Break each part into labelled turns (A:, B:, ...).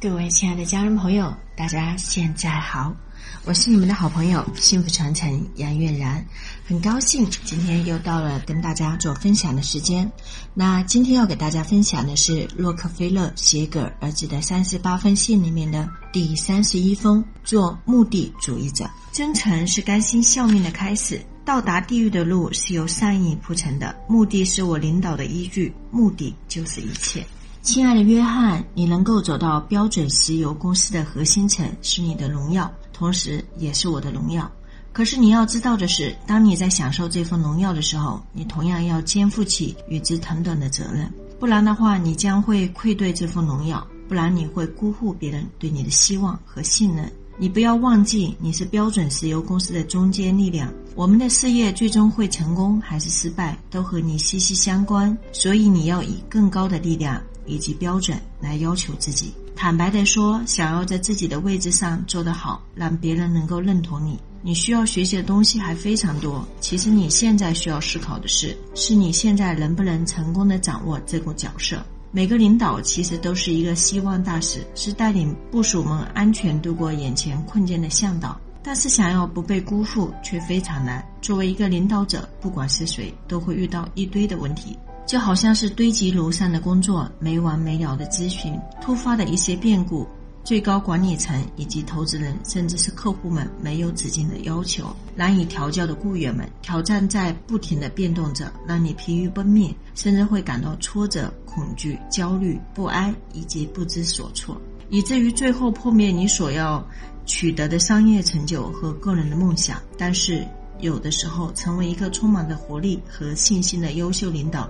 A: 各位亲爱的家人朋友，大家现在好，我是你们的好朋友幸福传承杨月然，很高兴今天又到了跟大家做分享的时间。那今天要给大家分享的是洛克菲勒写给儿子的三十八封信里面的第三十一封，做目的主义者。真诚是甘心效命的开始，到达地狱的路是由善意铺成的，目的是我领导的依据，目的就是一切。亲爱的约翰，你能够走到标准石油公司的核心层是你的荣耀，同时也是我的荣耀。可是你要知道的是，当你在享受这份荣耀的时候，你同样要肩负起与之同等的责任，不然的话，你将会愧对这份荣耀，不然你会辜负别人对你的希望和信任。你不要忘记，你是标准石油公司的中坚力量。我们的事业最终会成功还是失败，都和你息息相关。所以你要以更高的力量。以及标准来要求自己。坦白的说，想要在自己的位置上做得好，让别人能够认同你，你需要学习的东西还非常多。其实你现在需要思考的是，是你现在能不能成功的掌握这个角色。每个领导其实都是一个希望大使，是带领部属们安全度过眼前困境的向导。但是想要不被辜负却非常难。作为一个领导者，不管是谁，都会遇到一堆的问题。就好像是堆积如山的工作，没完没了的咨询，突发的一些变故，最高管理层以及投资人，甚至是客户们没有止境的要求，难以调教的雇员们，挑战在不停的变动着，让你疲于奔命，甚至会感到挫折、恐惧、焦虑、不安以及不知所措，以至于最后破灭你所要取得的商业成就和个人的梦想。但是。有的时候，成为一个充满着活力和信心的优秀领导，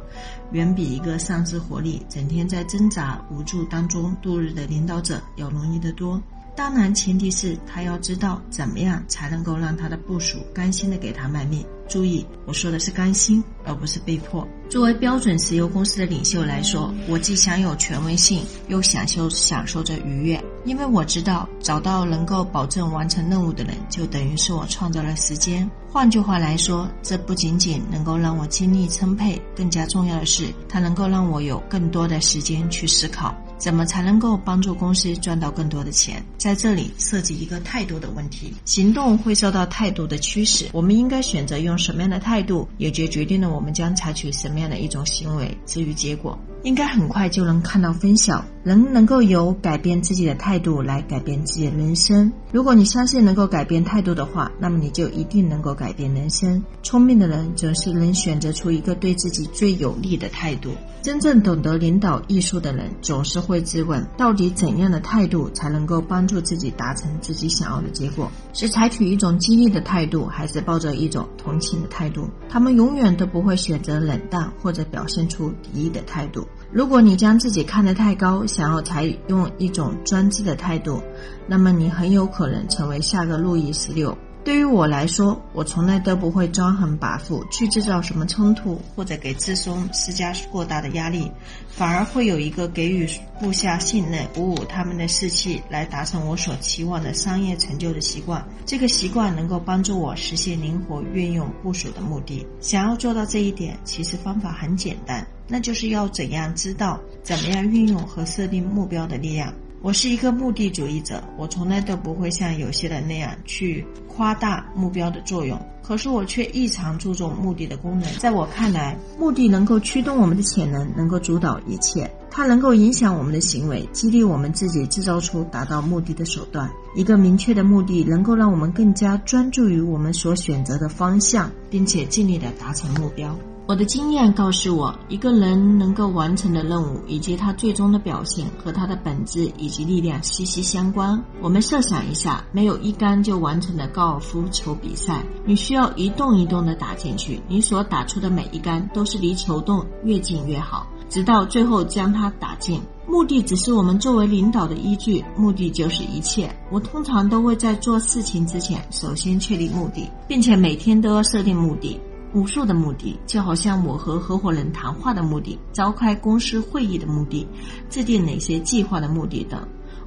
A: 远比一个丧失活力、整天在挣扎无助当中度日的领导者要容易得多。当然，前提是他要知道怎么样才能够让他的部属甘心的给他卖命。注意，我说的是甘心，而不是被迫。作为标准石油公司的领袖来说，我既享有权威性，又享受享受着愉悦，因为我知道找到能够保证完成任务的人，就等于是我创造了时间。换句话来说，这不仅仅能够让我精力充沛，更加重要的是，它能够让我有更多的时间去思考。怎么才能够帮助公司赚到更多的钱？在这里涉及一个态度的问题。行动会受到态度的驱使，我们应该选择用什么样的态度，也就决定了我们将采取什么样的一种行为。至于结果。应该很快就能看到分晓。人能够由改变自己的态度来改变自己的人生。如果你相信能够改变态度的话，那么你就一定能够改变人生。聪明的人则是能选择出一个对自己最有利的态度。真正懂得领导艺术的人，总是会质问：到底怎样的态度才能够帮助自己达成自己想要的结果？是采取一种激励的态度，还是抱着一种同情的态度？他们永远都不会选择冷淡或者表现出敌意的态度。如果你将自己看得太高，想要采用一种专制的态度，那么你很有可能成为下个路易十六。对于我来说，我从来都不会专横跋扈去制造什么冲突，或者给自松施加过大的压力，反而会有一个给予部下信任、鼓舞他们的士气，来达成我所期望的商业成就的习惯。这个习惯能够帮助我实现灵活运用部署的目的。想要做到这一点，其实方法很简单，那就是要怎样知道怎么样运用和设定目标的力量。我是一个目的主义者，我从来都不会像有些人那样去夸大目标的作用。可是我却异常注重目的的功能。在我看来，目的能够驱动我们的潜能，能够主导一切。它能够影响我们的行为，激励我们自己制造出达到目的的手段。一个明确的目的能够让我们更加专注于我们所选择的方向，并且尽力的达成目标。我的经验告诉我，一个人能够完成的任务以及他最终的表现和他的本质以及力量息息相关。我们设想一下，没有一杆就完成的高尔夫球比赛，你需要一洞一洞的打进去，你所打出的每一杆都是离球洞越近越好，直到最后将它打进。目的只是我们作为领导的依据，目的就是一切。我通常都会在做事情之前，首先确立目的，并且每天都要设定目的。无数的目的，就好像我和合伙人谈话的目的、召开公司会议的目的、制定哪些计划的目的等。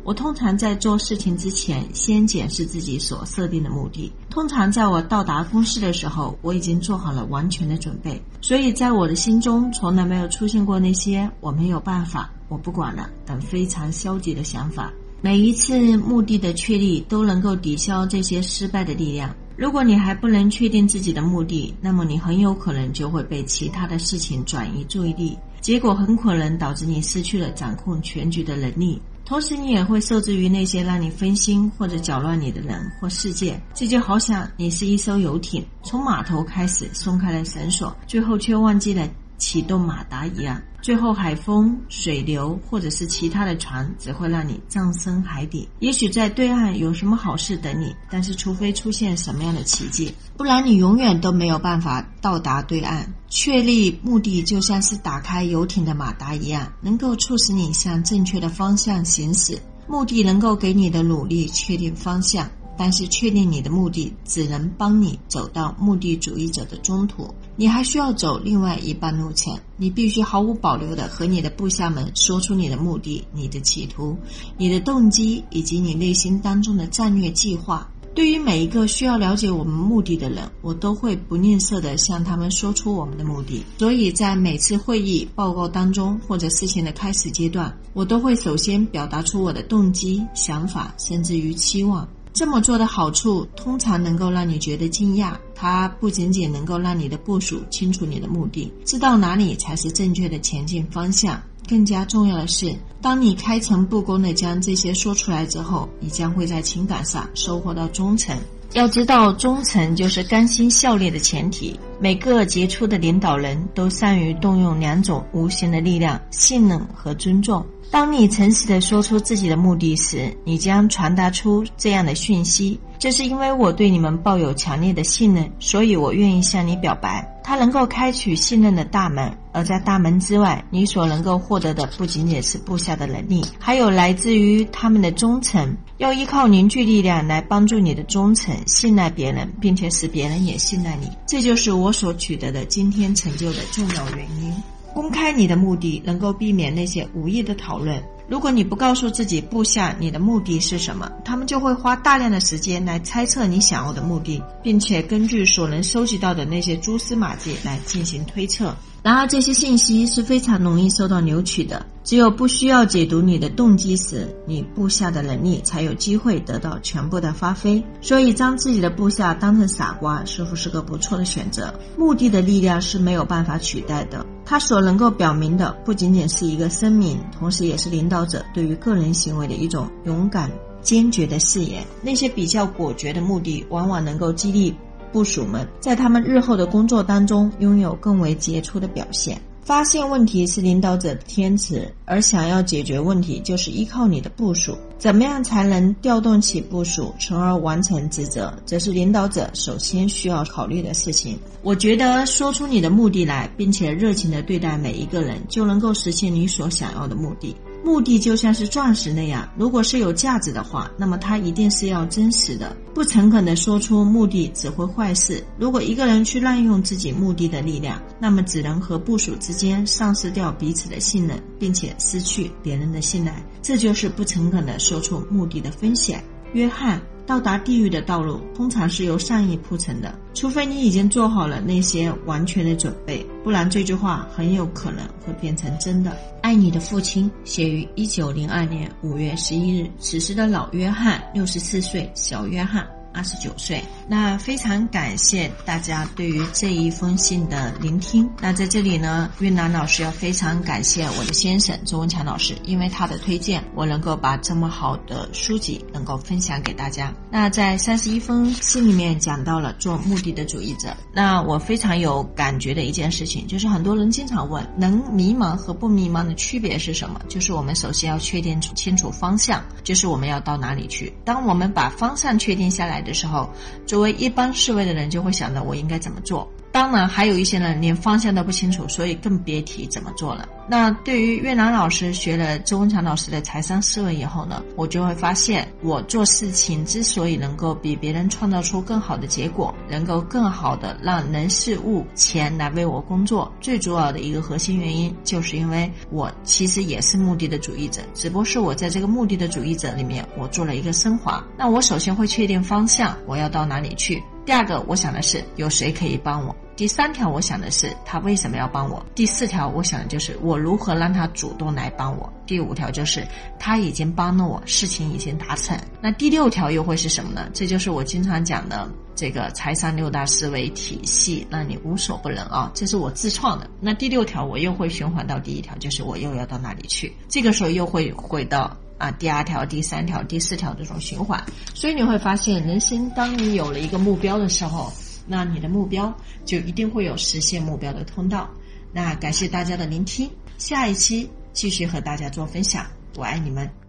A: 我通常在做事情之前，先检视自己所设定的目的。通常在我到达公司的时候，我已经做好了完全的准备。所以在我的心中，从来没有出现过那些“我没有办法”“我不管了”等非常消极的想法。每一次目的的确立都能够抵消这些失败的力量。如果你还不能确定自己的目的，那么你很有可能就会被其他的事情转移注意力，结果很可能导致你失去了掌控全局的能力。同时，你也会受制于那些让你分心或者搅乱你的人或事件。这就好像你是一艘游艇，从码头开始松开了绳索，最后却忘记了。启动马达一样，最后海风、水流或者是其他的船只会让你葬身海底。也许在对岸有什么好事等你，但是除非出现什么样的奇迹，不然你永远都没有办法到达对岸。确立目的就像是打开游艇的马达一样，能够促使你向正确的方向行驶。目的能够给你的努力确定方向。但是，确定你的目的只能帮你走到目的主义者的中途，你还需要走另外一半路程。你必须毫无保留地和你的部下们说出你的目的、你的企图、你的动机以及你内心当中的战略计划。对于每一个需要了解我们目的的人，我都会不吝啬地向他们说出我们的目的。所以在每次会议报告当中，或者事情的开始阶段，我都会首先表达出我的动机、想法，甚至于期望。这么做的好处通常能够让你觉得惊讶。它不仅仅能够让你的部署清楚你的目的，知道哪里才是正确的前进方向。更加重要的是，当你开诚布公地将这些说出来之后，你将会在情感上收获到忠诚。要知道，忠诚就是甘心效力的前提。每个杰出的领导人都善于动用两种无形的力量：信任和尊重。当你诚实的说出自己的目的时，你将传达出这样的讯息：这是因为我对你们抱有强烈的信任，所以我愿意向你表白。它能够开启信任的大门，而在大门之外，你所能够获得的不仅仅是部下的能力，还有来自于他们的忠诚。要依靠凝聚力量来帮助你的忠诚，信赖别人，并且使别人也信赖你。这就是我所取得的今天成就的重要原因。公开你的目的，能够避免那些无意的讨论。如果你不告诉自己部下你的目的是什么，他们就会花大量的时间来猜测你想要的目的，并且根据所能收集到的那些蛛丝马迹来进行推测。然而，这些信息是非常容易受到扭曲的。只有不需要解读你的动机时，你部下的能力才有机会得到全部的发挥。所以，将自己的部下当成傻瓜，似乎是个不错的选择。目的的力量是没有办法取代的。它所能够表明的，不仅仅是一个声明，同时也是领导者对于个人行为的一种勇敢、坚决的誓言。那些比较果决的目的，往往能够激励。部属们在他们日后的工作当中拥有更为杰出的表现。发现问题是领导者的天职，而想要解决问题就是依靠你的部署。怎么样才能调动起部署，从而完成职责，则是领导者首先需要考虑的事情。我觉得说出你的目的来，并且热情地对待每一个人，就能够实现你所想要的目的。目的就像是钻石那样，如果是有价值的话，那么它一定是要真实的。不诚恳的说出目的只会坏事。如果一个人去滥用自己目的的力量，那么只能和部署之间丧失掉彼此的信任，并且失去别人的信赖。这就是不诚恳的说出目的的风险。约翰。到达地狱的道路通常是由善意铺成的，除非你已经做好了那些完全的准备，不然这句话很有可能会变成真的。爱你的父亲，写于一九零二年五月十一日。此时的老约翰六十四岁，小约翰。二十九岁，那非常感谢大家对于这一封信的聆听。那在这里呢，云南老师要非常感谢我的先生周文强老师，因为他的推荐，我能够把这么好的书籍能够分享给大家。那在三十一封信里面讲到了做目的的主义者，那我非常有感觉的一件事情，就是很多人经常问，能迷茫和不迷茫的区别是什么？就是我们首先要确定清楚方向，就是我们要到哪里去。当我们把方向确定下来。的时候，作为一般侍卫的人就会想着我应该怎么做。当然，还有一些人连方向都不清楚，所以更别提怎么做了。那对于越南老师学了周文强老师的财商思维以后呢，我就会发现，我做事情之所以能够比别人创造出更好的结果，能够更好的让人事物钱来为我工作，最主要的一个核心原因，就是因为我其实也是目的的主义者，只不过是我在这个目的的主义者里面，我做了一个升华。那我首先会确定方向，我要到哪里去。第二个，我想的是有谁可以帮我。第三条，我想的是他为什么要帮我。第四条，我想的就是我如何让他主动来帮我。第五条就是他已经帮了我，事情已经达成。那第六条又会是什么呢？这就是我经常讲的这个财商六大思维体系，让你无所不能啊！这是我自创的。那第六条我又会循环到第一条，就是我又要到哪里去？这个时候又会回到。啊，第二条、第三条、第四条这种循环，所以你会发现，人生当你有了一个目标的时候，那你的目标就一定会有实现目标的通道。那感谢大家的聆听，下一期继续和大家做分享，我爱你们。